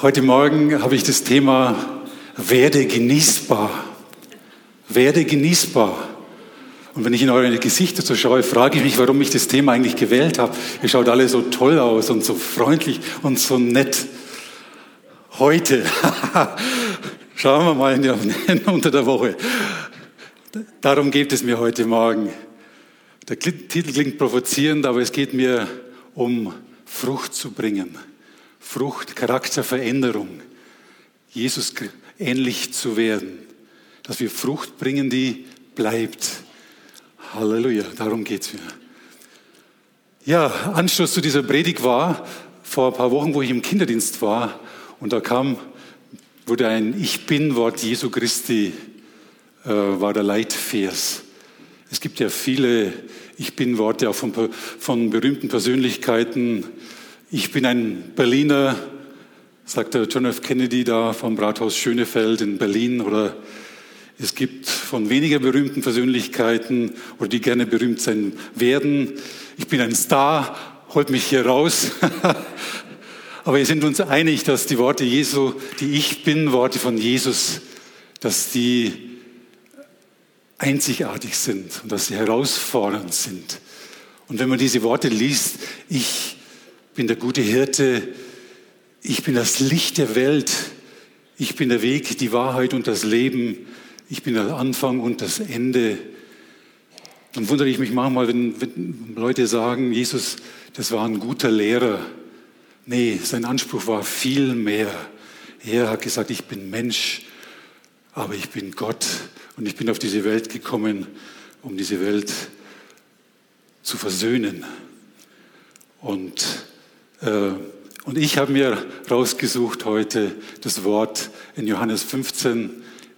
Heute Morgen habe ich das Thema werde genießbar. Werde genießbar. Und wenn ich in eure Gesichter so schaue, frage ich mich, warum ich das Thema eigentlich gewählt habe. Ihr schaut alle so toll aus und so freundlich und so nett. Heute, schauen wir mal der, unter der Woche. Darum geht es mir heute Morgen. Der Titel klingt provozierend, aber es geht mir um Frucht zu bringen. Frucht, Charakterveränderung, Jesus ähnlich zu werden, dass wir Frucht bringen, die bleibt. Halleluja, darum geht es mir. Ja, Anschluss zu dieser Predigt war vor ein paar Wochen, wo ich im Kinderdienst war und da kam, wurde ein Ich Bin-Wort Jesu Christi, äh, war der Leitvers. Es gibt ja viele Ich Bin-Worte auch von, von berühmten Persönlichkeiten, ich bin ein Berliner, sagt der John F. Kennedy da vom Rathaus Schönefeld in Berlin. Oder es gibt von weniger berühmten Persönlichkeiten oder die gerne berühmt sein werden. Ich bin ein Star, holt mich hier raus. Aber wir sind uns einig, dass die Worte Jesu, die Ich bin, Worte von Jesus, dass die einzigartig sind und dass sie herausfordernd sind. Und wenn man diese Worte liest, ich bin der gute Hirte, ich bin das Licht der Welt, ich bin der Weg, die Wahrheit und das Leben, ich bin der Anfang und das Ende. Dann wundere ich mich manchmal, wenn, wenn Leute sagen, Jesus, das war ein guter Lehrer. Nee, sein Anspruch war viel mehr. Er hat gesagt, ich bin Mensch, aber ich bin Gott und ich bin auf diese Welt gekommen, um diese Welt zu versöhnen. Und und ich habe mir rausgesucht heute das Wort in Johannes 15.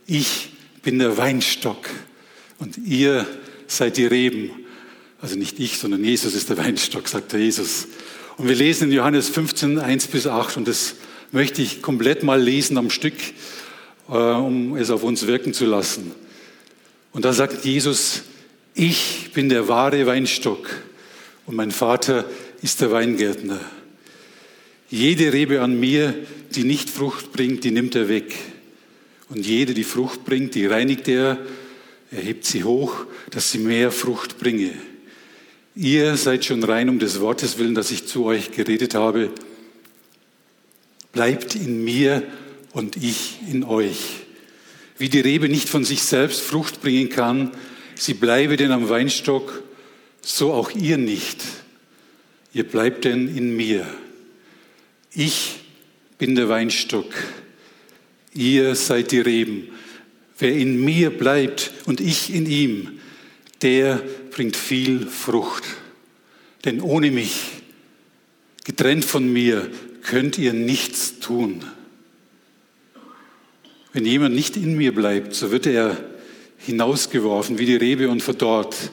Ich bin der Weinstock und ihr seid die Reben. Also nicht ich, sondern Jesus ist der Weinstock, sagt Jesus. Und wir lesen in Johannes 15, 1 bis 8 und das möchte ich komplett mal lesen am Stück, äh, um es auf uns wirken zu lassen. Und da sagt Jesus, ich bin der wahre Weinstock und mein Vater ist der Weingärtner. Jede Rebe an mir, die nicht Frucht bringt, die nimmt er weg. Und jede, die Frucht bringt, die reinigt er, er hebt sie hoch, dass sie mehr Frucht bringe. Ihr seid schon rein um des Wortes willen, dass ich zu euch geredet habe. Bleibt in mir und ich in euch. Wie die Rebe nicht von sich selbst Frucht bringen kann, sie bleibe denn am Weinstock, so auch ihr nicht. Ihr bleibt denn in mir. Ich bin der Weinstock, ihr seid die Reben. Wer in mir bleibt und ich in ihm, der bringt viel Frucht. Denn ohne mich, getrennt von mir, könnt ihr nichts tun. Wenn jemand nicht in mir bleibt, so wird er hinausgeworfen wie die Rebe und verdorrt.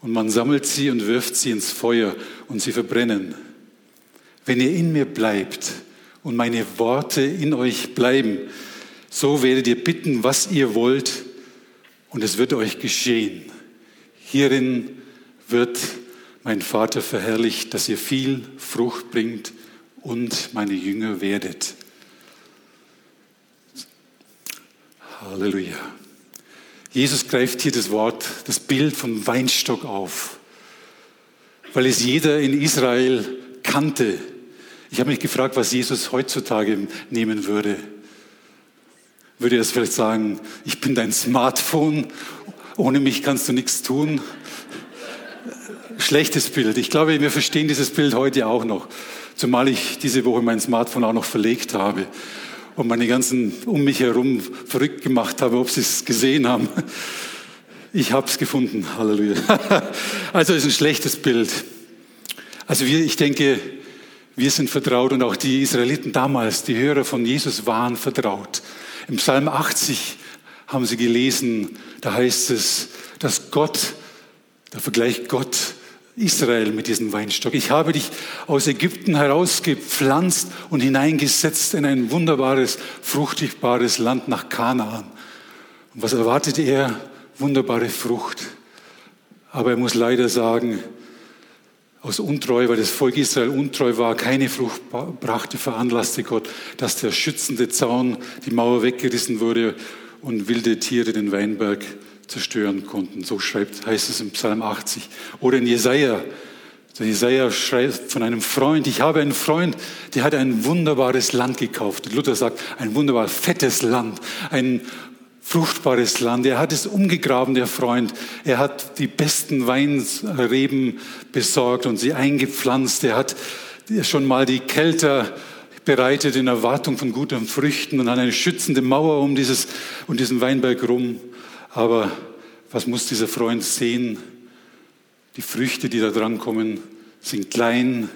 Und man sammelt sie und wirft sie ins Feuer und sie verbrennen. Wenn ihr in mir bleibt und meine Worte in euch bleiben, so werdet ihr bitten, was ihr wollt, und es wird euch geschehen. Hierin wird mein Vater verherrlicht, dass ihr viel Frucht bringt und meine Jünger werdet. Halleluja. Jesus greift hier das Wort, das Bild vom Weinstock auf, weil es jeder in Israel kannte. Ich habe mich gefragt, was Jesus heutzutage nehmen würde. Würde er es vielleicht sagen, ich bin dein Smartphone, ohne mich kannst du nichts tun? Schlechtes Bild. Ich glaube, wir verstehen dieses Bild heute auch noch. Zumal ich diese Woche mein Smartphone auch noch verlegt habe und meine ganzen um mich herum verrückt gemacht habe, ob sie es gesehen haben. Ich habe es gefunden. Halleluja. Also ist ein schlechtes Bild. Also wir, ich denke, wir sind vertraut und auch die Israeliten damals, die Hörer von Jesus waren vertraut. Im Psalm 80 haben sie gelesen, da heißt es, dass Gott, da vergleicht Gott Israel mit diesem Weinstock. Ich habe dich aus Ägypten herausgepflanzt und hineingesetzt in ein wunderbares, fruchtbares Land nach Kanaan. Und was erwartet er? Wunderbare Frucht. Aber er muss leider sagen, aus Untreu, weil das Volk Israel untreu war, keine Frucht brachte, veranlasste Gott, dass der schützende Zaun, die Mauer weggerissen wurde und wilde Tiere den Weinberg zerstören konnten. So schreibt, heißt es im Psalm 80. Oder in Jesaja. Der Jesaja schreibt von einem Freund, ich habe einen Freund, der hat ein wunderbares Land gekauft. Luther sagt, ein wunderbar fettes Land, ein fruchtbares Land. Er hat es umgegraben, der Freund. Er hat die besten Weinreben besorgt und sie eingepflanzt. Er hat schon mal die Kälter bereitet in Erwartung von guten Früchten und hat eine schützende Mauer um, dieses, um diesen Weinberg rum. Aber was muss dieser Freund sehen? Die Früchte, die da dran kommen, sind klein,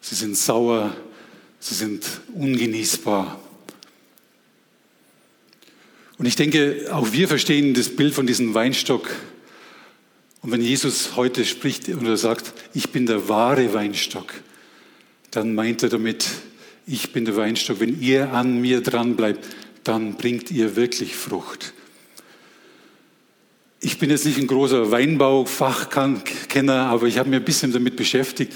sie sind sauer, sie sind ungenießbar. Und ich denke, auch wir verstehen das Bild von diesem Weinstock. Und wenn Jesus heute spricht oder sagt, ich bin der wahre Weinstock, dann meint er damit, ich bin der Weinstock. Wenn ihr an mir dran bleibt, dann bringt ihr wirklich Frucht. Ich bin jetzt nicht ein großer Weinbaufachkenner, aber ich habe mich ein bisschen damit beschäftigt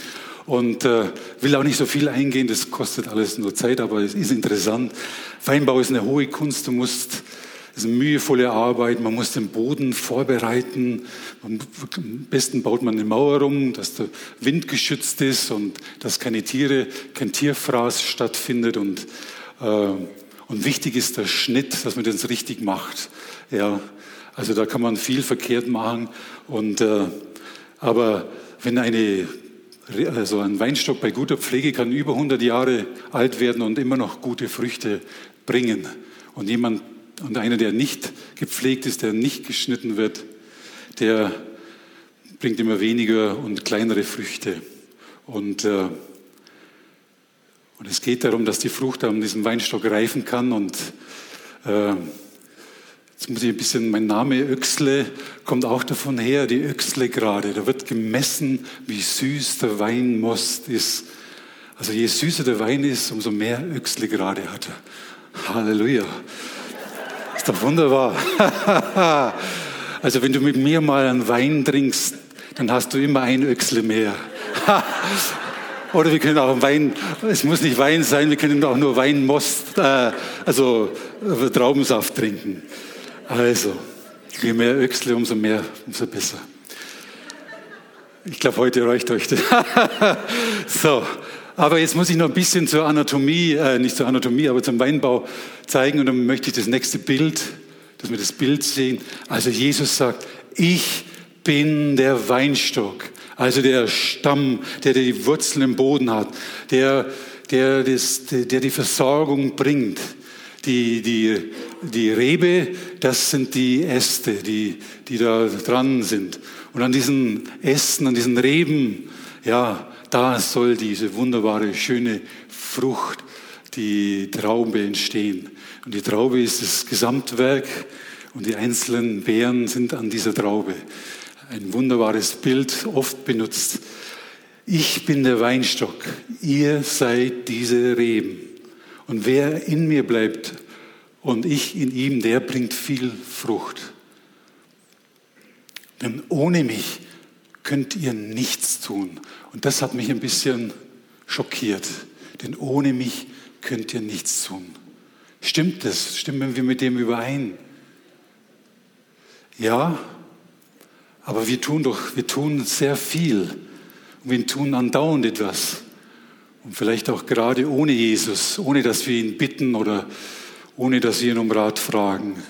und äh, will auch nicht so viel eingehen. Das kostet alles nur Zeit, aber es ist interessant. Weinbau ist eine hohe Kunst. Du musst das ist eine mühevolle Arbeit. Man muss den Boden vorbereiten. Am besten baut man eine Mauer rum, dass der Wind geschützt ist und dass keine Tiere, kein Tierfraß stattfindet. Und, äh, und wichtig ist der Schnitt, dass man das richtig macht. Ja, also da kann man viel verkehrt machen. Und, äh, aber wenn eine also ein Weinstock bei guter Pflege kann über 100 Jahre alt werden und immer noch gute Früchte bringen. Und jemand und einer, der nicht gepflegt ist, der nicht geschnitten wird, der bringt immer weniger und kleinere Früchte. Und, äh, und es geht darum, dass die Frucht an diesem Weinstock reifen kann. Und äh, jetzt muss ich ein bisschen, mein Name Öxle kommt auch davon her, die Öxle gerade. Da wird gemessen, wie süß der Weinmost ist. Also je süßer der Wein ist, umso mehr Öxle gerade hat er. Halleluja. Doch wunderbar. also wenn du mit mir mal einen Wein trinkst, dann hast du immer ein Öchsle mehr. Oder wir können auch Wein, es muss nicht Wein sein, wir können auch nur Weinmost, äh, also äh, Traubensaft trinken. Also, je mehr Öchsle, umso mehr, umso besser. Ich glaube, heute reicht euch das. so, aber jetzt muss ich noch ein bisschen zur Anatomie, äh, nicht zur Anatomie, aber zum Weinbau zeigen. Und dann möchte ich das nächste Bild, dass wir das Bild sehen. Also Jesus sagt, ich bin der Weinstock, also der Stamm, der die Wurzeln im Boden hat, der, der, das, der die Versorgung bringt. Die, die, die Rebe, das sind die Äste, die, die da dran sind. Und an diesen Ästen, an diesen Reben, ja, da soll diese wunderbare, schöne Frucht, die Traube entstehen. Und die Traube ist das Gesamtwerk und die einzelnen Beeren sind an dieser Traube. Ein wunderbares Bild, oft benutzt. Ich bin der Weinstock, ihr seid diese Reben. Und wer in mir bleibt und ich in ihm, der bringt viel Frucht. Denn ohne mich könnt ihr nichts tun. Und das hat mich ein bisschen schockiert. Denn ohne mich könnt ihr nichts tun. Stimmt das? Stimmen wir mit dem überein? Ja, aber wir tun doch, wir tun sehr viel. Und wir tun andauernd etwas. Und vielleicht auch gerade ohne Jesus, ohne dass wir ihn bitten oder ohne dass wir ihn um Rat fragen.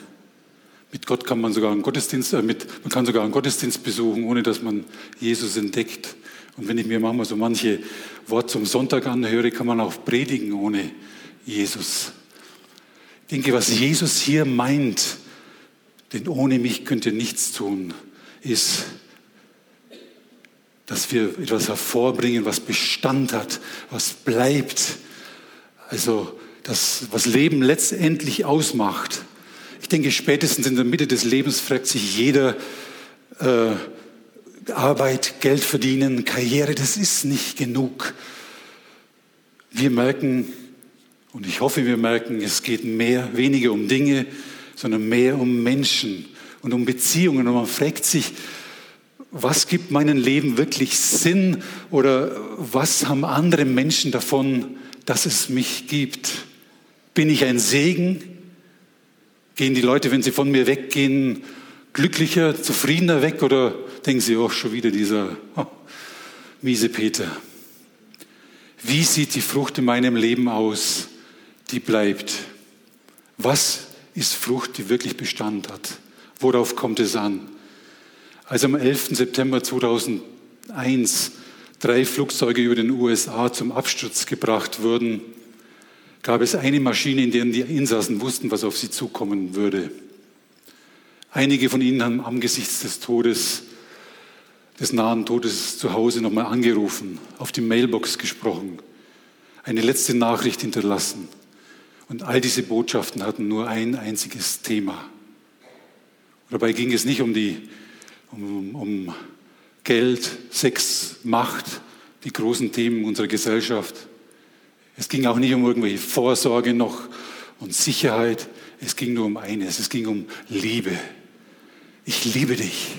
Mit Gott kann man sogar einen Gottesdienst, äh, mit, man kann sogar einen Gottesdienst besuchen, ohne dass man Jesus entdeckt. Und wenn ich mir manchmal so manche Wort zum Sonntag anhöre, kann man auch predigen ohne Jesus. Ich denke, was Jesus hier meint, denn ohne mich könnt ihr nichts tun, ist, dass wir etwas hervorbringen, was Bestand hat, was bleibt. Also das, was Leben letztendlich ausmacht. Ich denke, spätestens in der Mitte des Lebens fragt sich jeder, äh, Arbeit, Geld verdienen, Karriere, das ist nicht genug. Wir merken, und ich hoffe, wir merken, es geht mehr, weniger um Dinge, sondern mehr um Menschen und um Beziehungen. Und man fragt sich, was gibt meinem Leben wirklich Sinn oder was haben andere Menschen davon, dass es mich gibt? Bin ich ein Segen? Gehen die Leute, wenn sie von mir weggehen, glücklicher, zufriedener weg oder denken sie, oh, schon wieder dieser oh, miese Peter? Wie sieht die Frucht in meinem Leben aus, die bleibt? Was ist Frucht, die wirklich Bestand hat? Worauf kommt es an? Als am 11. September 2001 drei Flugzeuge über den USA zum Absturz gebracht wurden, gab es eine Maschine, in der die Insassen wussten, was auf sie zukommen würde. Einige von ihnen haben angesichts des Todes, des nahen Todes zu Hause nochmal angerufen, auf die Mailbox gesprochen, eine letzte Nachricht hinterlassen. Und all diese Botschaften hatten nur ein einziges Thema. Dabei ging es nicht um, die, um, um Geld, Sex, Macht, die großen Themen unserer Gesellschaft. Es ging auch nicht um irgendwelche Vorsorge noch und Sicherheit. Es ging nur um eines. Es ging um Liebe. Ich liebe dich.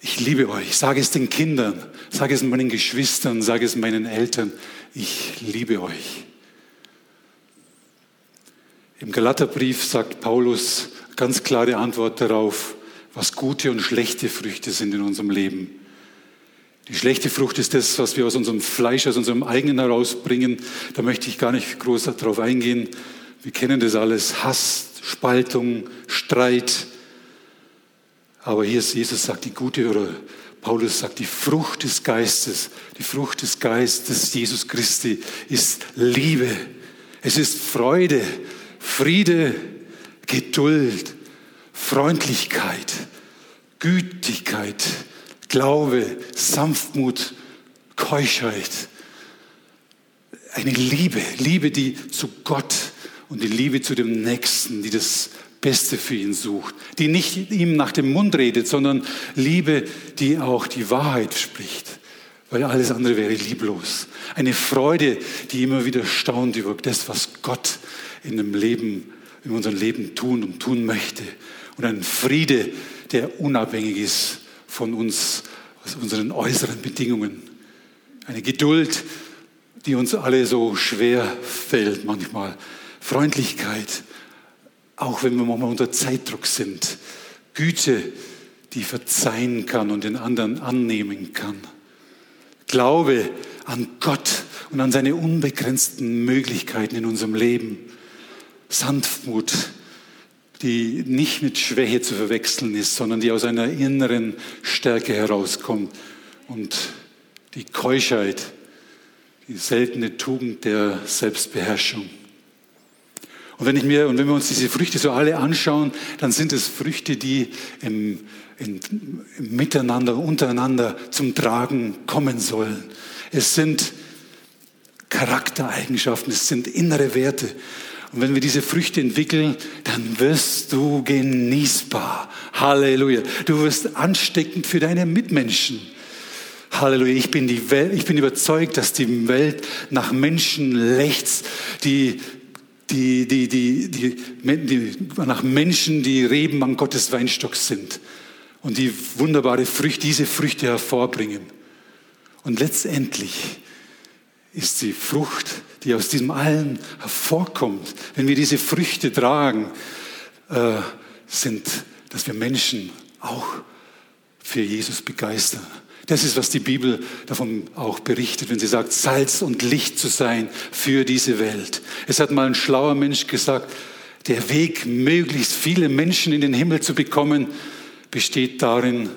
Ich liebe euch. Sage es den Kindern, sage es meinen Geschwistern, sage es meinen Eltern. Ich liebe euch. Im Galaterbrief sagt Paulus ganz klare Antwort darauf, was gute und schlechte Früchte sind in unserem Leben. Die schlechte Frucht ist das, was wir aus unserem Fleisch, aus unserem eigenen herausbringen. Da möchte ich gar nicht groß darauf eingehen. Wir kennen das alles. Hass, Spaltung, Streit. Aber hier ist Jesus sagt, die gute oder Paulus sagt, die Frucht des Geistes, die Frucht des Geistes Jesus Christi ist Liebe. Es ist Freude, Friede, Geduld, Freundlichkeit, Gütigkeit, Glaube, Sanftmut, Keuschheit. Eine Liebe, Liebe, die zu Gott und die Liebe zu dem Nächsten, die das Beste für ihn sucht, die nicht ihm nach dem Mund redet, sondern Liebe, die auch die Wahrheit spricht, weil alles andere wäre lieblos. Eine Freude, die immer wieder staunt über das, was Gott in dem Leben, in unserem Leben tun und tun möchte. Und ein Friede, der unabhängig ist von uns, aus unseren äußeren Bedingungen. Eine Geduld, die uns alle so schwer fällt manchmal. Freundlichkeit, auch wenn wir manchmal unter Zeitdruck sind. Güte, die verzeihen kann und den anderen annehmen kann. Glaube an Gott und an seine unbegrenzten Möglichkeiten in unserem Leben. Sanftmut, die nicht mit Schwäche zu verwechseln ist, sondern die aus einer inneren Stärke herauskommt. Und die Keuschheit, die seltene Tugend der Selbstbeherrschung. Und wenn, ich mir, und wenn wir uns diese Früchte so alle anschauen, dann sind es Früchte, die im, im, im Miteinander, untereinander zum Tragen kommen sollen. Es sind Charaktereigenschaften, es sind innere Werte. Und wenn wir diese Früchte entwickeln, dann wirst du genießbar. Halleluja. Du wirst ansteckend für deine Mitmenschen. Halleluja. Ich bin, die Welt, ich bin überzeugt, dass die Welt nach Menschen lechzt, die die, die, die, die, die, nach Menschen, die Reben an Gottes Weinstock sind und die wunderbare Früchte, diese Früchte hervorbringen. Und letztendlich ist die Frucht, die aus diesem allen hervorkommt, wenn wir diese Früchte tragen, äh, sind, dass wir Menschen auch für Jesus begeistern. Das ist, was die Bibel davon auch berichtet, wenn sie sagt, Salz und Licht zu sein für diese Welt. Es hat mal ein schlauer Mensch gesagt, der Weg, möglichst viele Menschen in den Himmel zu bekommen, besteht darin,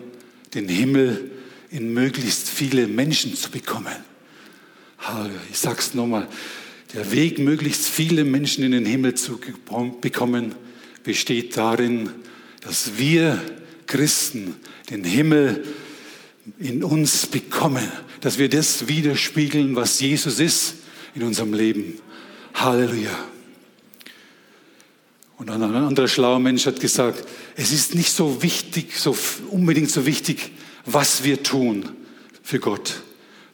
den Himmel in möglichst viele Menschen zu bekommen. Ich sag's nochmal. Der Weg, möglichst viele Menschen in den Himmel zu bekommen, besteht darin, dass wir Christen den Himmel in uns bekommen, dass wir das widerspiegeln, was Jesus ist in unserem Leben. Halleluja. Und ein anderer schlauer Mensch hat gesagt, es ist nicht so wichtig, so unbedingt so wichtig, was wir tun für Gott,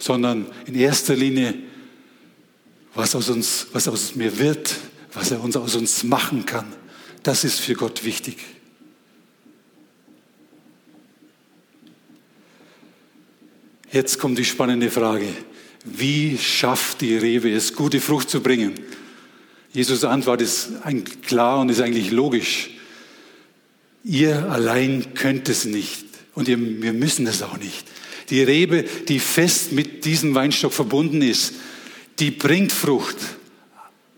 sondern in erster Linie, was aus uns, was aus mir wird, was er uns aus uns machen kann. Das ist für Gott wichtig. Jetzt kommt die spannende Frage. Wie schafft die Rebe es, gute Frucht zu bringen? Jesus Antwort ist klar und ist eigentlich logisch. Ihr allein könnt es nicht und wir müssen es auch nicht. Die Rebe, die fest mit diesem Weinstock verbunden ist, die bringt Frucht.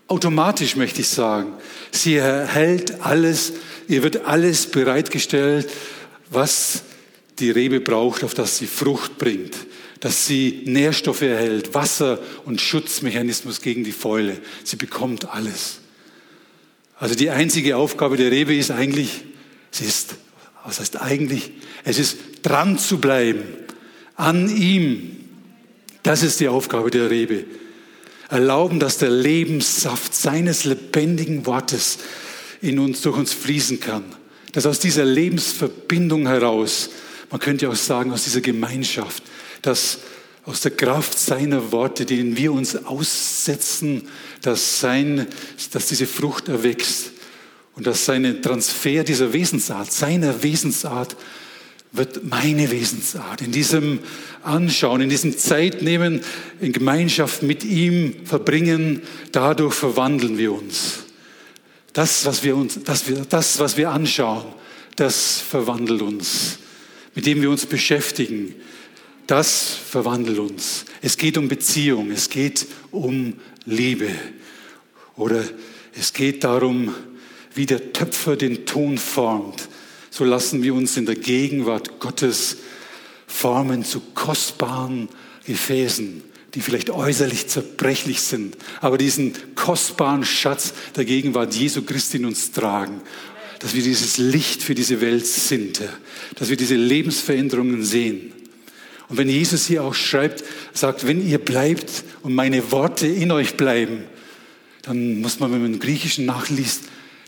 Automatisch möchte ich sagen. Sie erhält alles, ihr wird alles bereitgestellt, was die Rebe braucht, auf das sie Frucht bringt, dass sie Nährstoffe erhält, Wasser und Schutzmechanismus gegen die Fäule. Sie bekommt alles. Also die einzige Aufgabe der Rebe ist eigentlich, sie ist, was heißt eigentlich, es ist dran zu bleiben an ihm. Das ist die Aufgabe der Rebe. Erlauben, dass der Lebenssaft seines lebendigen Wortes in uns, durch uns fließen kann. Dass aus dieser Lebensverbindung heraus, man könnte auch sagen, aus dieser Gemeinschaft, dass aus der Kraft seiner Worte, denen wir uns aussetzen, dass, sein, dass diese Frucht erwächst und dass sein Transfer dieser Wesensart, seiner Wesensart wird meine Wesensart. In diesem Anschauen, in diesem Zeitnehmen, in Gemeinschaft mit ihm verbringen, dadurch verwandeln wir uns. Das, was wir uns, das, das, was wir anschauen, das verwandelt uns. Mit dem wir uns beschäftigen, das verwandelt uns. Es geht um Beziehung, es geht um Liebe. Oder es geht darum, wie der Töpfer den Ton formt so lassen wir uns in der Gegenwart Gottes formen zu kostbaren Gefäßen, die vielleicht äußerlich zerbrechlich sind, aber diesen kostbaren Schatz der Gegenwart Jesu Christi in uns tragen. Dass wir dieses Licht für diese Welt sind, dass wir diese Lebensveränderungen sehen. Und wenn Jesus hier auch schreibt, sagt, wenn ihr bleibt und meine Worte in euch bleiben, dann muss man, wenn man im Griechischen nachliest,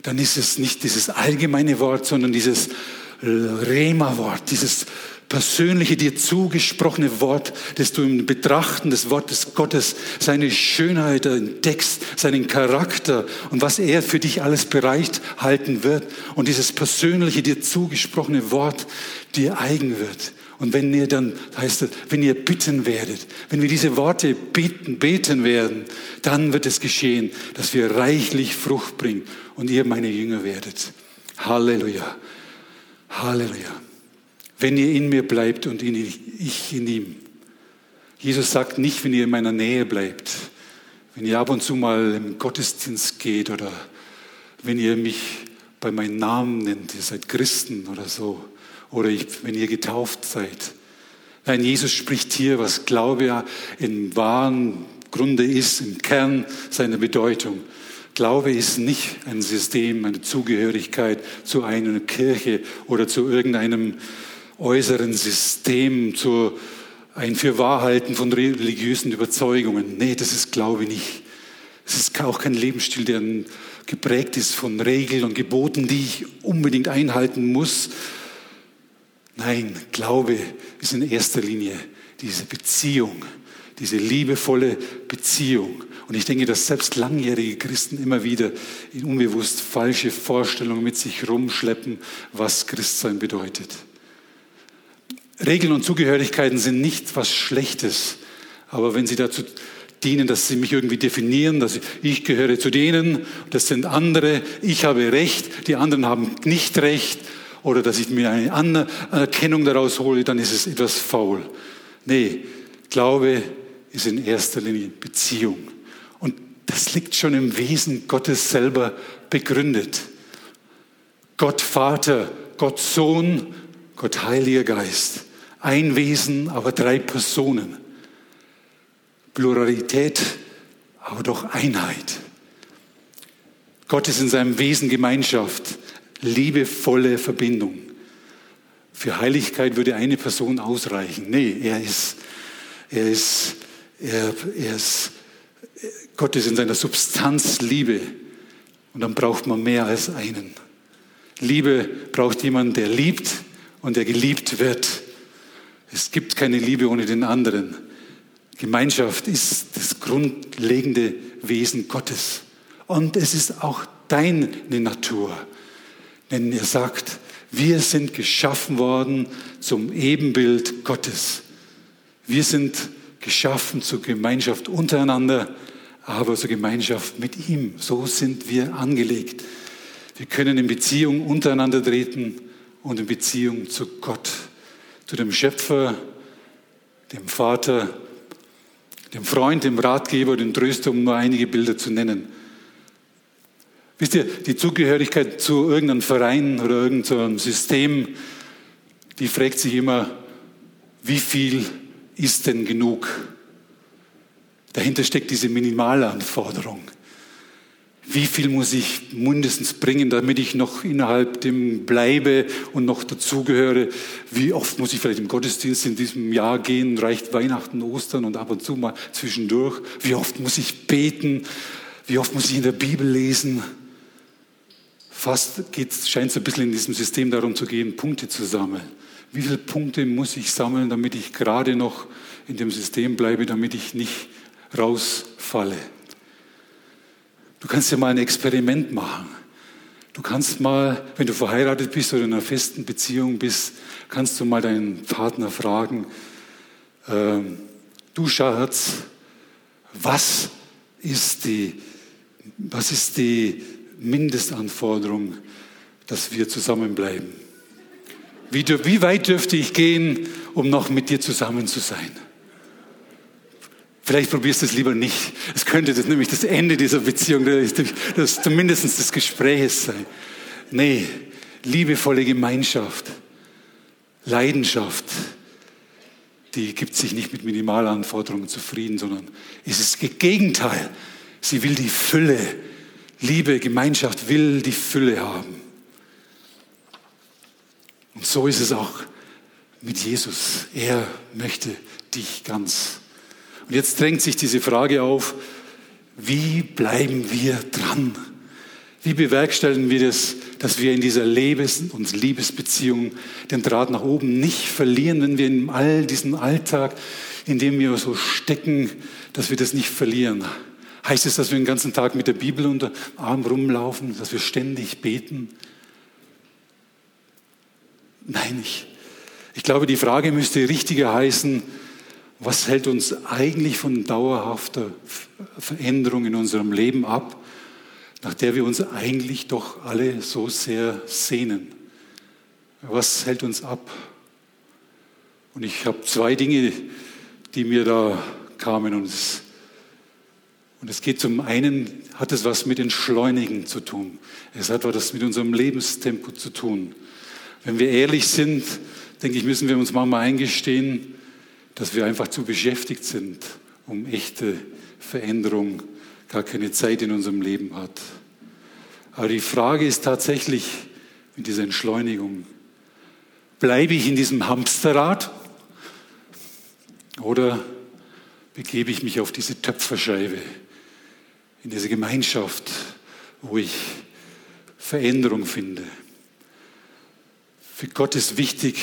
dann ist es nicht dieses allgemeine Wort, sondern dieses Rema-Wort, dieses persönliche dir zugesprochene Wort, das du im Betrachten des Wortes Gottes seine Schönheit entdeckst, seinen Charakter und was er für dich alles bereit halten wird und dieses persönliche dir zugesprochene Wort dir eigen wird. Und wenn ihr dann, heißt es, wenn ihr bitten werdet, wenn wir diese Worte beten, beten werden, dann wird es geschehen, dass wir reichlich Frucht bringen und ihr meine Jünger werdet. Halleluja. Halleluja. Wenn ihr in mir bleibt und in, ich in ihm. Jesus sagt nicht, wenn ihr in meiner Nähe bleibt, wenn ihr ab und zu mal im Gottesdienst geht oder wenn ihr mich bei meinem Namen nennt, ihr seid Christen oder so, oder ich, wenn ihr getauft seid. Nein, Jesus spricht hier, was Glaube im wahren Grunde ist, im Kern seiner Bedeutung. Glaube ist nicht ein System, eine Zugehörigkeit zu einer Kirche oder zu irgendeinem äußeren System, zu ein Fürwahrhalten von religiösen Überzeugungen. Nee, das ist Glaube nicht. Es ist auch kein Lebensstil, der geprägt ist von Regeln und Geboten, die ich unbedingt einhalten muss. Nein, Glaube ist in erster Linie diese Beziehung, diese liebevolle Beziehung. Und ich denke, dass selbst langjährige Christen immer wieder in unbewusst falsche Vorstellungen mit sich rumschleppen, was Christsein bedeutet. Regeln und Zugehörigkeiten sind nicht was Schlechtes, aber wenn sie dazu dienen, dass sie mich irgendwie definieren, dass ich, ich gehöre zu denen, das sind andere, ich habe Recht, die anderen haben nicht Recht, oder dass ich mir eine Anerkennung daraus hole, dann ist es etwas faul. Nee, Glaube ist in erster Linie Beziehung. Das liegt schon im Wesen Gottes selber begründet. Gott Vater, Gott Sohn, Gott Heiliger Geist. Ein Wesen, aber drei Personen. Pluralität, aber doch Einheit. Gott ist in seinem Wesen Gemeinschaft, liebevolle Verbindung. Für Heiligkeit würde eine Person ausreichen. Nee, er ist, er ist, er, er ist Gott ist in seiner Substanz Liebe. Und dann braucht man mehr als einen. Liebe braucht jemanden, der liebt und der geliebt wird. Es gibt keine Liebe ohne den anderen. Gemeinschaft ist das grundlegende Wesen Gottes. Und es ist auch deine Natur. Denn er sagt, wir sind geschaffen worden zum Ebenbild Gottes. Wir sind geschaffen zur Gemeinschaft untereinander, aber zur Gemeinschaft mit ihm. So sind wir angelegt. Wir können in Beziehung untereinander treten und in Beziehung zu Gott, zu dem Schöpfer, dem Vater, dem Freund, dem Ratgeber, dem Tröster, um nur einige Bilder zu nennen. Wisst ihr, die Zugehörigkeit zu irgendeinem Verein oder irgendeinem System, die fragt sich immer, wie viel ist denn genug? Dahinter steckt diese Minimalanforderung. Wie viel muss ich mindestens bringen, damit ich noch innerhalb dem bleibe und noch dazugehöre? Wie oft muss ich vielleicht im Gottesdienst in diesem Jahr gehen? Reicht Weihnachten, Ostern und ab und zu mal zwischendurch? Wie oft muss ich beten? Wie oft muss ich in der Bibel lesen? Fast scheint es ein bisschen in diesem System darum zu gehen, Punkte zu sammeln. Wie viele Punkte muss ich sammeln, damit ich gerade noch in dem System bleibe, damit ich nicht rausfalle? Du kannst ja mal ein Experiment machen. Du kannst mal, wenn du verheiratet bist oder in einer festen Beziehung bist, kannst du mal deinen Partner fragen, äh, du Schatz, was ist die, was ist die Mindestanforderung, dass wir zusammenbleiben? Wie, wie weit dürfte ich gehen, um noch mit dir zusammen zu sein? Vielleicht probierst du es lieber nicht. Es könnte das nämlich das Ende dieser Beziehung, das zumindest des Gesprächs sein. Nee, liebevolle Gemeinschaft, Leidenschaft, die gibt sich nicht mit Minimalanforderungen zufrieden, sondern es ist das Gegenteil. Sie will die Fülle. Liebe, Gemeinschaft will die Fülle haben. Und so ist es auch mit Jesus. Er möchte dich ganz und jetzt drängt sich diese Frage auf, wie bleiben wir dran? Wie bewerkstelligen wir das, dass wir in dieser Lebens- und Liebesbeziehung den Draht nach oben nicht verlieren, wenn wir in all diesen Alltag, in dem wir so stecken, dass wir das nicht verlieren? Heißt es, dass wir den ganzen Tag mit der Bibel unter Arm rumlaufen, dass wir ständig beten? Nein, ich, ich glaube, die Frage müsste richtiger heißen, was hält uns eigentlich von dauerhafter Veränderung in unserem Leben ab, nach der wir uns eigentlich doch alle so sehr sehnen? Was hält uns ab? Und ich habe zwei Dinge, die mir da kamen. Und es, und es geht zum einen, hat es was mit Entschleunigen zu tun. Es hat was mit unserem Lebenstempo zu tun. Wenn wir ehrlich sind, denke ich, müssen wir uns manchmal eingestehen, dass wir einfach zu beschäftigt sind, um echte Veränderung gar keine Zeit in unserem Leben hat. Aber die Frage ist tatsächlich mit dieser Entschleunigung, bleibe ich in diesem Hamsterrad oder begebe ich mich auf diese Töpferscheibe, in diese Gemeinschaft, wo ich Veränderung finde. Für Gott ist wichtig,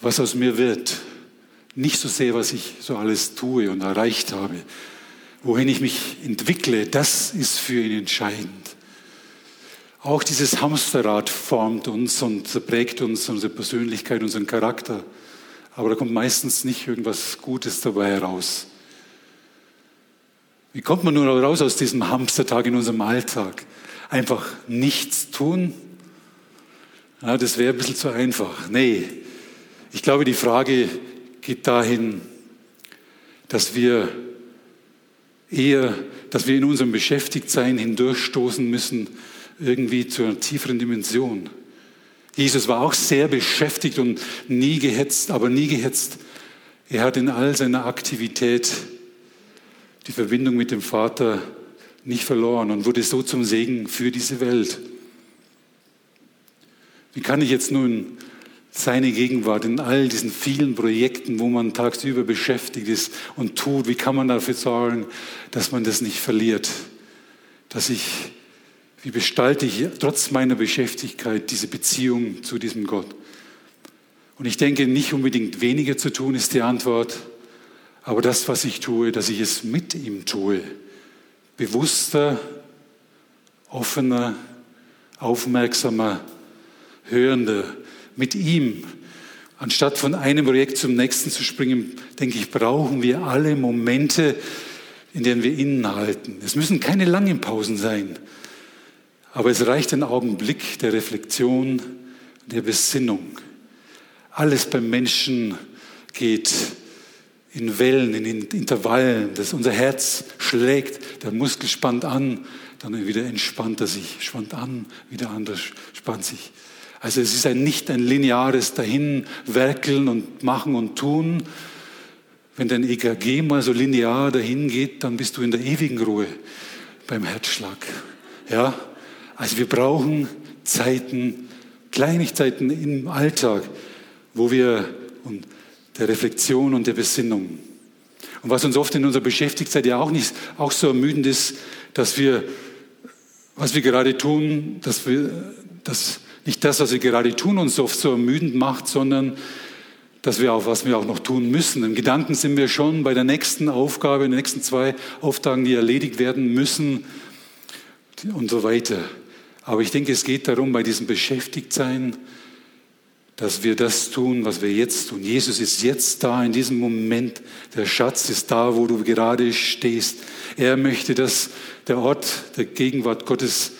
was aus mir wird. Nicht so sehr, was ich so alles tue und erreicht habe. Wohin ich mich entwickle, das ist für ihn entscheidend. Auch dieses Hamsterrad formt uns und prägt uns, unsere Persönlichkeit, unseren Charakter. Aber da kommt meistens nicht irgendwas Gutes dabei heraus. Wie kommt man nun raus aus diesem Hamstertag in unserem Alltag? Einfach nichts tun? Ja, das wäre ein bisschen zu einfach. Nee, ich glaube, die Frage geht dahin, dass wir eher, dass wir in unserem Beschäftigtsein hindurchstoßen müssen, irgendwie zu einer tieferen Dimension. Jesus war auch sehr beschäftigt und nie gehetzt, aber nie gehetzt. Er hat in all seiner Aktivität die Verbindung mit dem Vater nicht verloren und wurde so zum Segen für diese Welt. Wie kann ich jetzt nun seine Gegenwart in all diesen vielen Projekten, wo man tagsüber beschäftigt ist und tut. Wie kann man dafür sorgen, dass man das nicht verliert? Dass ich, wie bestalte ich trotz meiner Beschäftigkeit diese Beziehung zu diesem Gott? Und ich denke, nicht unbedingt weniger zu tun ist die Antwort, aber das, was ich tue, dass ich es mit ihm tue. Bewusster, offener, aufmerksamer, hörender, mit ihm Anstatt von einem Projekt zum nächsten zu springen, denke ich, brauchen wir alle Momente, in denen wir innehalten. Es müssen keine langen Pausen sein, aber es reicht ein Augenblick der Reflexion, der Besinnung. Alles beim Menschen geht in Wellen, in Intervallen, dass unser Herz schlägt, der Muskel spannt an, dann wieder entspannt er sich, spannt an, wieder anders spannt sich. Also es ist ein, nicht ein lineares Dahinwerkeln und Machen und Tun. Wenn dein EKG mal so linear dahin geht, dann bist du in der ewigen Ruhe beim Herzschlag. Ja? Also wir brauchen Zeiten, Kleinigkeiten im Alltag, wo wir und der Reflexion und der Besinnung. Und was uns oft in unserer Beschäftigtheit ja auch nicht auch so ermüdend ist, dass wir, was wir gerade tun, dass wir, dass nicht das, was wir gerade tun, uns oft so ermüdend macht, sondern dass wir auch, was wir auch noch tun müssen. Im Gedanken sind wir schon bei der nächsten Aufgabe, in den nächsten zwei Aufgaben, die erledigt werden müssen und so weiter. Aber ich denke, es geht darum, bei diesem Beschäftigtsein, dass wir das tun, was wir jetzt tun. Jesus ist jetzt da in diesem Moment. Der Schatz ist da, wo du gerade stehst. Er möchte, dass der Ort der Gegenwart Gottes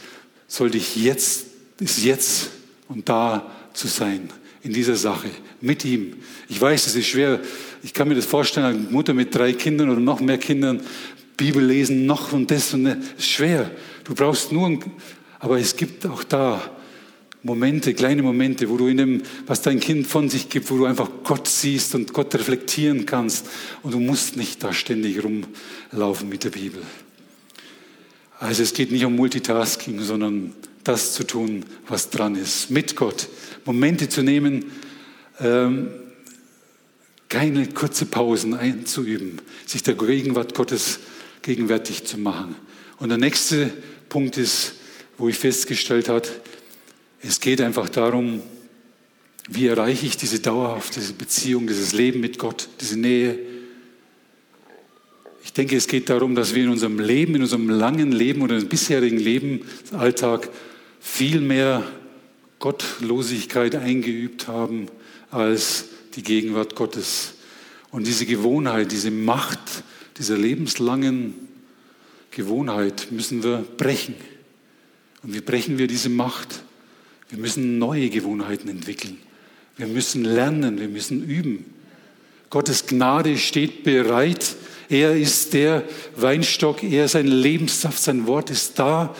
soll dich jetzt, ist jetzt und da zu sein in dieser Sache mit ihm. Ich weiß, es ist schwer. Ich kann mir das vorstellen, eine Mutter mit drei Kindern oder noch mehr Kindern, Bibel lesen, noch und das und das. schwer. Du brauchst nur, aber es gibt auch da Momente, kleine Momente, wo du in dem, was dein Kind von sich gibt, wo du einfach Gott siehst und Gott reflektieren kannst. Und du musst nicht da ständig rumlaufen mit der Bibel. Also es geht nicht um Multitasking, sondern das zu tun, was dran ist. Mit Gott. Momente zu nehmen, ähm, keine kurze Pausen einzuüben, sich der Gegenwart Gottes gegenwärtig zu machen. Und der nächste Punkt ist, wo ich festgestellt habe, es geht einfach darum, wie erreiche ich diese dauerhafte Beziehung, dieses Leben mit Gott, diese Nähe. Ich denke, es geht darum, dass wir in unserem Leben, in unserem langen Leben oder im bisherigen Lebensalltag viel mehr Gottlosigkeit eingeübt haben als die Gegenwart Gottes. Und diese Gewohnheit, diese Macht dieser lebenslangen Gewohnheit müssen wir brechen. Und wie brechen wir diese Macht? Wir müssen neue Gewohnheiten entwickeln. Wir müssen lernen, wir müssen üben. Gottes Gnade steht bereit. Er ist der Weinstock, er ist ein Lebenssaft, sein Wort ist da.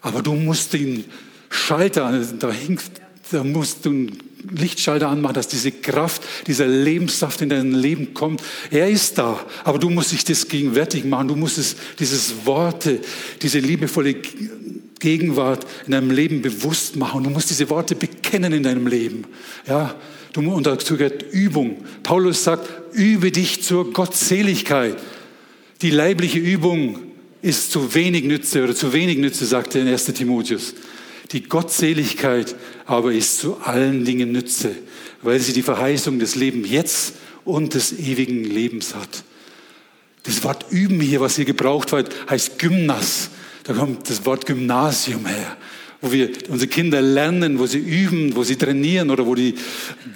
Aber du musst den Schalter, da, hängt, da musst du einen Lichtschalter anmachen, dass diese Kraft, dieser Lebenssaft in dein Leben kommt. Er ist da, aber du musst dich das gegenwärtig machen. Du musst es, dieses Worte, diese liebevolle Gegenwart in deinem Leben bewusst machen. Du musst diese Worte bekennen in deinem Leben. Ja, du, und dazu gehört Übung. Paulus sagt, übe dich zur Gottseligkeit. Die leibliche Übung ist zu wenig Nütze oder zu wenig Nütze, sagt er in 1. Timotheus. Die Gottseligkeit aber ist zu allen Dingen Nütze, weil sie die Verheißung des Lebens jetzt und des ewigen Lebens hat. Das Wort üben hier, was hier gebraucht wird, heißt Gymnas. Da kommt das Wort Gymnasium her, wo wir unsere Kinder lernen, wo sie üben, wo sie trainieren oder wo die,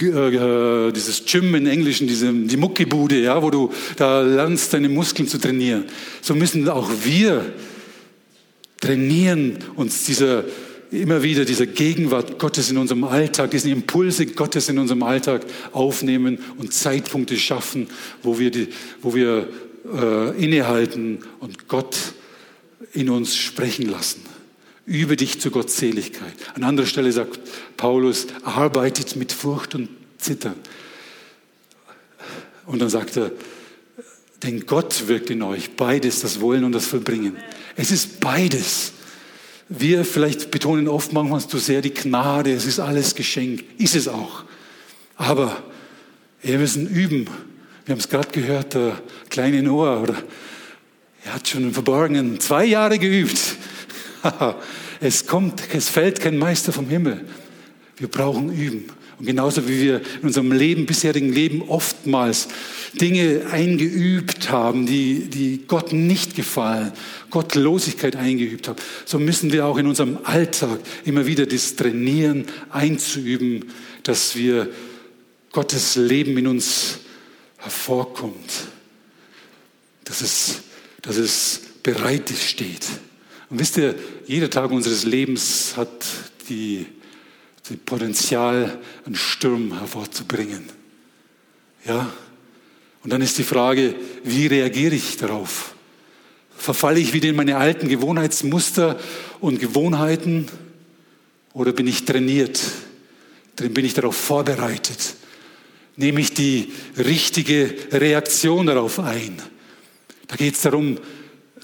äh, dieses Gym in Englischen, diese, die Muckibude, ja, wo du da lernst, deine Muskeln zu trainieren. So müssen auch wir trainieren, uns dieser, immer wieder diese Gegenwart Gottes in unserem Alltag, diese Impulse Gottes in unserem Alltag aufnehmen und Zeitpunkte schaffen, wo wir, die, wo wir äh, innehalten und Gott in uns sprechen lassen. Übe dich zur Gottseligkeit. An anderer Stelle sagt Paulus, arbeitet mit Furcht und Zittern. Und dann sagt er, denn Gott wirkt in euch, beides, das Wollen und das Vollbringen. Es ist beides. Wir vielleicht betonen oft manchmal zu sehr die Gnade, es ist alles Geschenk. Ist es auch. Aber wir müssen üben. Wir haben es gerade gehört, der kleine Noah, oder er hat schon im Verborgenen zwei Jahre geübt. es kommt, es fällt kein Meister vom Himmel. Wir brauchen üben. Und genauso wie wir in unserem Leben, bisherigen Leben oftmals Dinge eingeübt haben, die, die Gott nicht gefallen, Gottlosigkeit eingeübt haben, so müssen wir auch in unserem Alltag immer wieder das trainieren, einzuüben, dass wir Gottes Leben in uns hervorkommt, dass es, dass es bereit steht. Und wisst ihr, jeder Tag unseres Lebens hat die, die Potenzial, einen Sturm hervorzubringen. Ja? Und dann ist die Frage, wie reagiere ich darauf? Verfalle ich wieder in meine alten Gewohnheitsmuster und Gewohnheiten oder bin ich trainiert? Bin ich darauf vorbereitet? Nehme ich die richtige Reaktion darauf ein? Da geht es darum,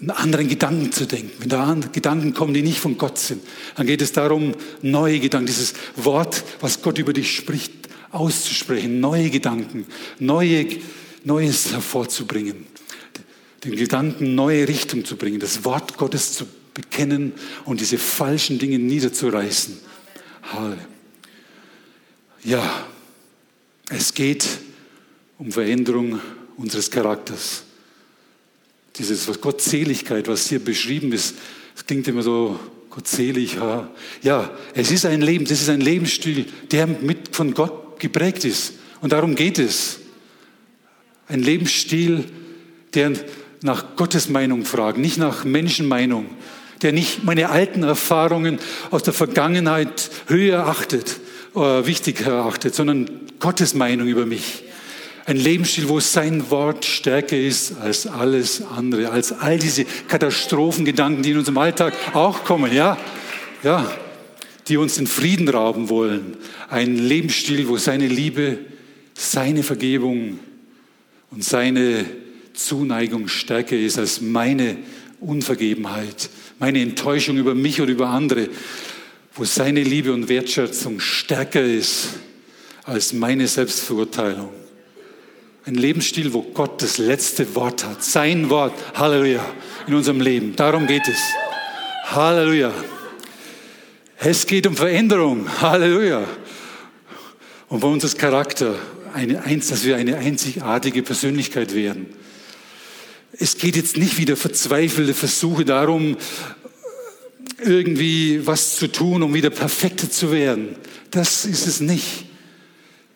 einen anderen Gedanken zu denken. Wenn da Gedanken kommen, die nicht von Gott sind, dann geht es darum, neue Gedanken, dieses Wort, was Gott über dich spricht, auszusprechen, neue Gedanken, neue, Neues hervorzubringen, den Gedanken neue Richtung zu bringen, das Wort Gottes zu bekennen und diese falschen Dinge niederzureißen. Halleluja. Ja, es geht um Veränderung unseres Charakters. Dieses was Gottseligkeit, was hier beschrieben ist, das klingt immer so gottselig. Ja. ja, es ist ein Leben, das ist ein Lebensstil, der mit von Gott geprägt ist. Und darum geht es. Ein Lebensstil, der nach Gottes Meinung fragt, nicht nach Menschenmeinung, der nicht meine alten Erfahrungen aus der Vergangenheit höher achtet, äh, wichtig erachtet, sondern Gottes Meinung über mich. Ein Lebensstil, wo sein Wort stärker ist als alles andere, als all diese Katastrophengedanken, die in unserem Alltag auch kommen, ja, ja, die uns den Frieden rauben wollen. Ein Lebensstil, wo seine Liebe, seine Vergebung und seine Zuneigung stärker ist als meine Unvergebenheit, meine Enttäuschung über mich oder über andere, wo seine Liebe und Wertschätzung stärker ist als meine Selbstverurteilung. Ein Lebensstil, wo Gott das letzte Wort hat. Sein Wort. Halleluja. In unserem Leben. Darum geht es. Halleluja. Es geht um Veränderung. Halleluja. Und um unser Charakter. Eine, dass wir eine einzigartige Persönlichkeit werden. Es geht jetzt nicht wieder verzweifelte Versuche darum, irgendwie was zu tun, um wieder perfekter zu werden. Das ist es nicht,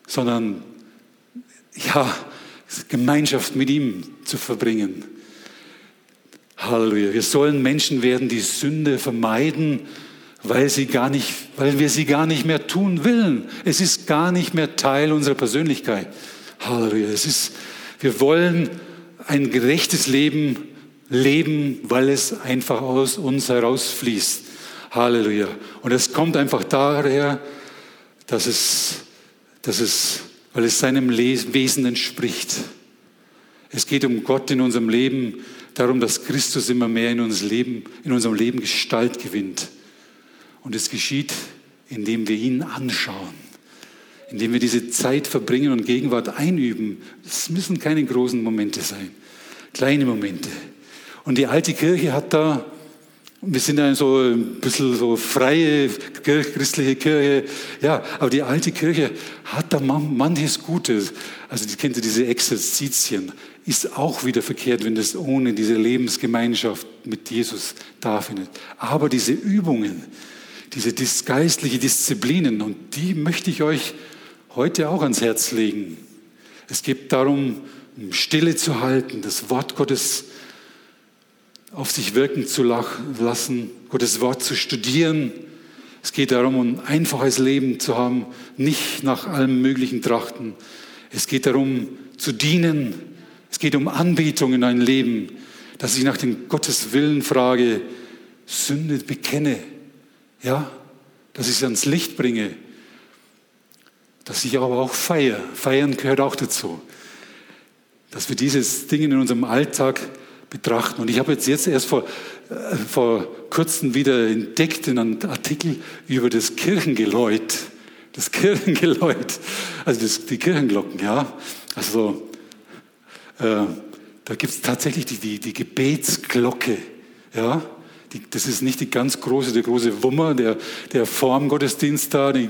sondern ja, Gemeinschaft mit ihm zu verbringen. Halleluja. Wir sollen Menschen werden, die Sünde vermeiden, weil, sie gar nicht, weil wir sie gar nicht mehr tun wollen. Es ist gar nicht mehr Teil unserer Persönlichkeit. Halleluja. Es ist, wir wollen ein gerechtes Leben leben, weil es einfach aus uns herausfließt. Halleluja. Und es kommt einfach daher, dass es, dass es, weil es seinem Wesen entspricht. Es geht um Gott in unserem Leben, darum, dass Christus immer mehr in, uns Leben, in unserem Leben Gestalt gewinnt. Und es geschieht, indem wir ihn anschauen, indem wir diese Zeit verbringen und Gegenwart einüben. Es müssen keine großen Momente sein, kleine Momente. Und die alte Kirche hat da, wir sind ja so ein bisschen so freie christliche Kirche, ja, aber die alte Kirche hat da manches Gutes. Also die kennt ihr diese Exerzitien, ist auch wieder verkehrt, wenn das ohne diese Lebensgemeinschaft mit Jesus da findet. Aber diese Übungen, diese geistliche Disziplinen, und die möchte ich euch heute auch ans Herz legen. Es geht darum, Stille zu halten, das Wort Gottes zu auf sich wirken zu lassen, Gottes Wort zu studieren. Es geht darum, ein einfaches Leben zu haben, nicht nach allem möglichen Trachten. Es geht darum, zu dienen. Es geht um Anbetung in ein Leben, dass ich nach dem Gottes Willen frage, Sünde bekenne, ja, dass ich es ans Licht bringe, dass ich aber auch feiere. Feiern gehört auch dazu. Dass wir dieses Ding in unserem Alltag betrachten. Und ich habe jetzt, jetzt erst vor, äh, vor kurzem wieder entdeckt in einem Artikel über das Kirchengeläut. Das Kirchengeläut, also das, die Kirchenglocken, ja. Also äh, da gibt es tatsächlich die, die, die Gebetsglocke, ja. Die, das ist nicht die ganz große, der große Wummer, der, der vorm Gottesdienst da die,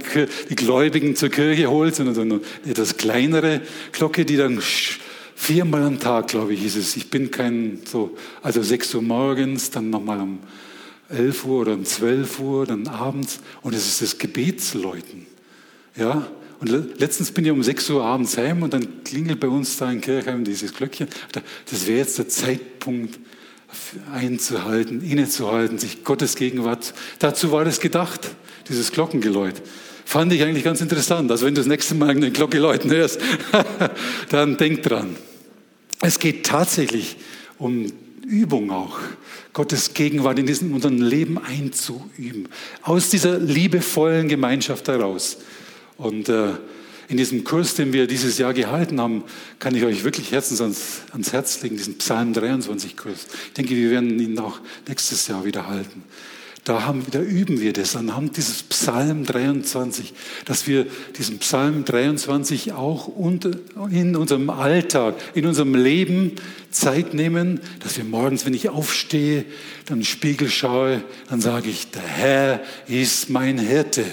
die Gläubigen zur Kirche holt, sondern eine etwas kleinere Glocke, die dann Viermal am Tag, glaube ich, ist es. Ich bin kein so, also 6 Uhr morgens, dann nochmal um 11 Uhr oder um 12 Uhr, dann abends. Und es ist das Gebetsläuten. Ja? Und letztens bin ich um 6 Uhr abends heim und dann klingelt bei uns da in Kirchheim dieses Glöckchen. Das wäre jetzt der Zeitpunkt, einzuhalten, innezuhalten, sich Gottes Gegenwart. Dazu war das gedacht, dieses Glockengeläut. Fand ich eigentlich ganz interessant. Also wenn du das nächste Mal eine Glocke läuten hörst, dann denk dran. Es geht tatsächlich um Übung auch, Gottes Gegenwart in diesem unserem Leben einzuüben. Aus dieser liebevollen Gemeinschaft heraus. Und äh, in diesem Kurs, den wir dieses Jahr gehalten haben, kann ich euch wirklich herzens ans, ans Herz legen, diesen Psalm 23 Kurs. Ich denke, wir werden ihn auch nächstes Jahr wieder halten. Da, haben, da üben wir das anhand dieses Psalm 23, dass wir diesen Psalm 23 auch in unserem Alltag, in unserem Leben Zeit nehmen, dass wir morgens, wenn ich aufstehe, dann Spiegel schaue, dann sage ich, der Herr ist mein Hirte.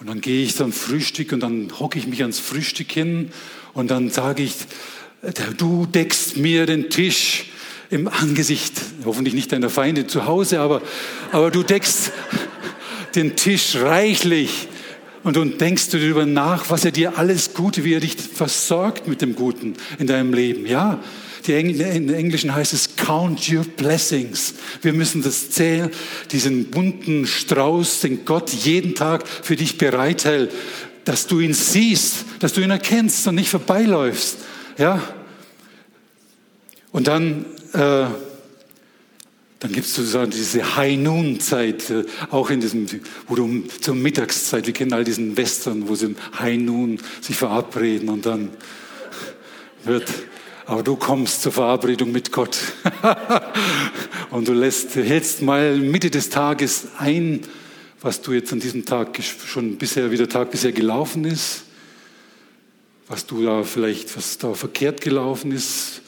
Und dann gehe ich zum Frühstück und dann hocke ich mich ans Frühstück hin und dann sage ich, du deckst mir den Tisch im Angesicht, hoffentlich nicht deiner Feinde zu Hause, aber, aber du deckst den Tisch reichlich und du denkst darüber nach, was er dir alles Gute, wie er dich versorgt mit dem Guten in deinem Leben. Ja, die Engl in Englischen heißt es Count your blessings. Wir müssen das zählen, diesen bunten Strauß, den Gott jeden Tag für dich bereithält, dass du ihn siehst, dass du ihn erkennst und nicht vorbeiläufst. Ja? Und dann, äh, dann gibt es sozusagen diese High-Noon-Zeit, äh, auch in diesem, wo du zur Mittagszeit, wir kennen all diesen Western, wo sie im High-Noon sich verabreden und dann wird aber du kommst zur Verabredung mit Gott. und du lässt, hältst mal Mitte des Tages ein, was du jetzt an diesem Tag schon bisher, wie der Tag bisher gelaufen ist, was du da vielleicht, was da verkehrt gelaufen ist,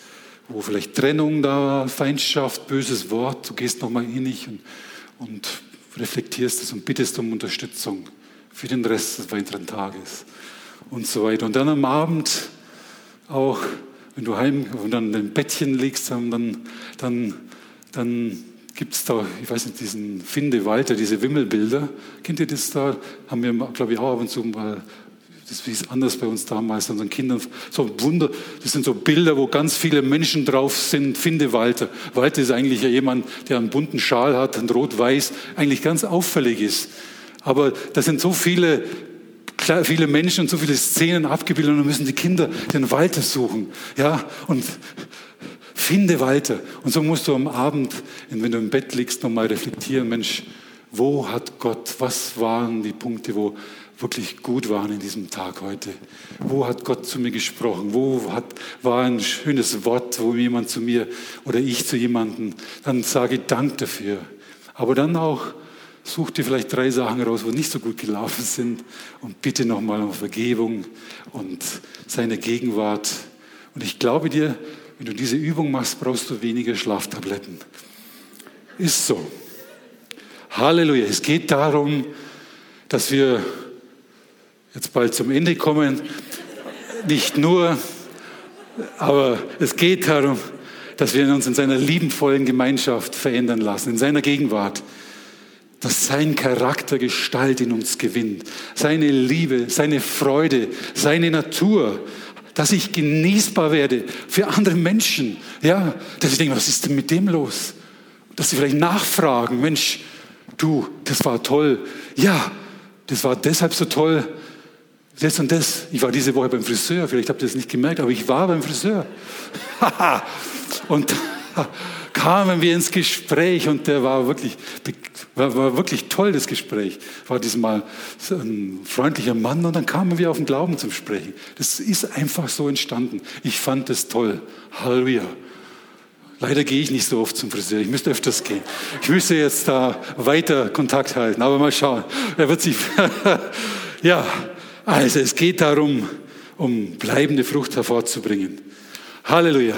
wo vielleicht Trennung da war, Feindschaft, böses Wort. Du gehst nochmal innig und, und reflektierst es und bittest um Unterstützung für den Rest des weiteren Tages und so weiter. Und dann am Abend auch wenn du heim und dann im Bettchen liegst, dann, dann, dann gibt es da, ich weiß nicht, diesen Finde Walter, diese Wimmelbilder. Kennt ihr das da? Haben wir, glaube ich, auch ab und zu mal, das ist anders bei uns damals, unseren Kindern, so Wunder, das sind so Bilder, wo ganz viele Menschen drauf sind. Finde Walter. Walter ist eigentlich jemand, der einen bunten Schal hat, ein rot-weiß, eigentlich ganz auffällig ist. Aber da sind so viele viele Menschen und so viele Szenen abgebildet und dann müssen die Kinder den Walter suchen. Ja, und finde Walter. Und so musst du am Abend, wenn du im Bett liegst, nochmal reflektieren, Mensch, wo hat Gott, was waren die Punkte, wo wirklich gut waren in diesem Tag heute? Wo hat Gott zu mir gesprochen? Wo hat, war ein schönes Wort, wo jemand zu mir oder ich zu jemandem, dann sage ich Dank dafür. Aber dann auch, Such dir vielleicht drei Sachen raus, wo nicht so gut gelaufen sind und bitte nochmal um Vergebung und seine Gegenwart. Und ich glaube dir, wenn du diese Übung machst, brauchst du weniger Schlaftabletten. Ist so. Halleluja. Es geht darum, dass wir jetzt bald zum Ende kommen. Nicht nur, aber es geht darum, dass wir uns in seiner liebenvollen Gemeinschaft verändern lassen, in seiner Gegenwart dass sein Charakter Gestalt in uns gewinnt, seine Liebe, seine Freude, seine Natur, dass ich genießbar werde für andere Menschen. Ja, dass ich denke, was ist denn mit dem los? Dass sie vielleicht nachfragen, Mensch, du, das war toll. Ja, das war deshalb so toll. Das und das. Ich war diese Woche beim Friseur, vielleicht habt ihr das nicht gemerkt, aber ich war beim Friseur. und kamen wir ins Gespräch und der war wirklich, war, war wirklich toll, das Gespräch. War diesmal ein freundlicher Mann und dann kamen wir auf den Glauben zum Sprechen. Das ist einfach so entstanden. Ich fand es toll. Halleluja. Leider gehe ich nicht so oft zum Friseur. Ich müsste öfters gehen. Ich müsste jetzt da weiter Kontakt halten, aber mal schauen. Er wird sich, ja, also es geht darum, um bleibende Frucht hervorzubringen. Halleluja.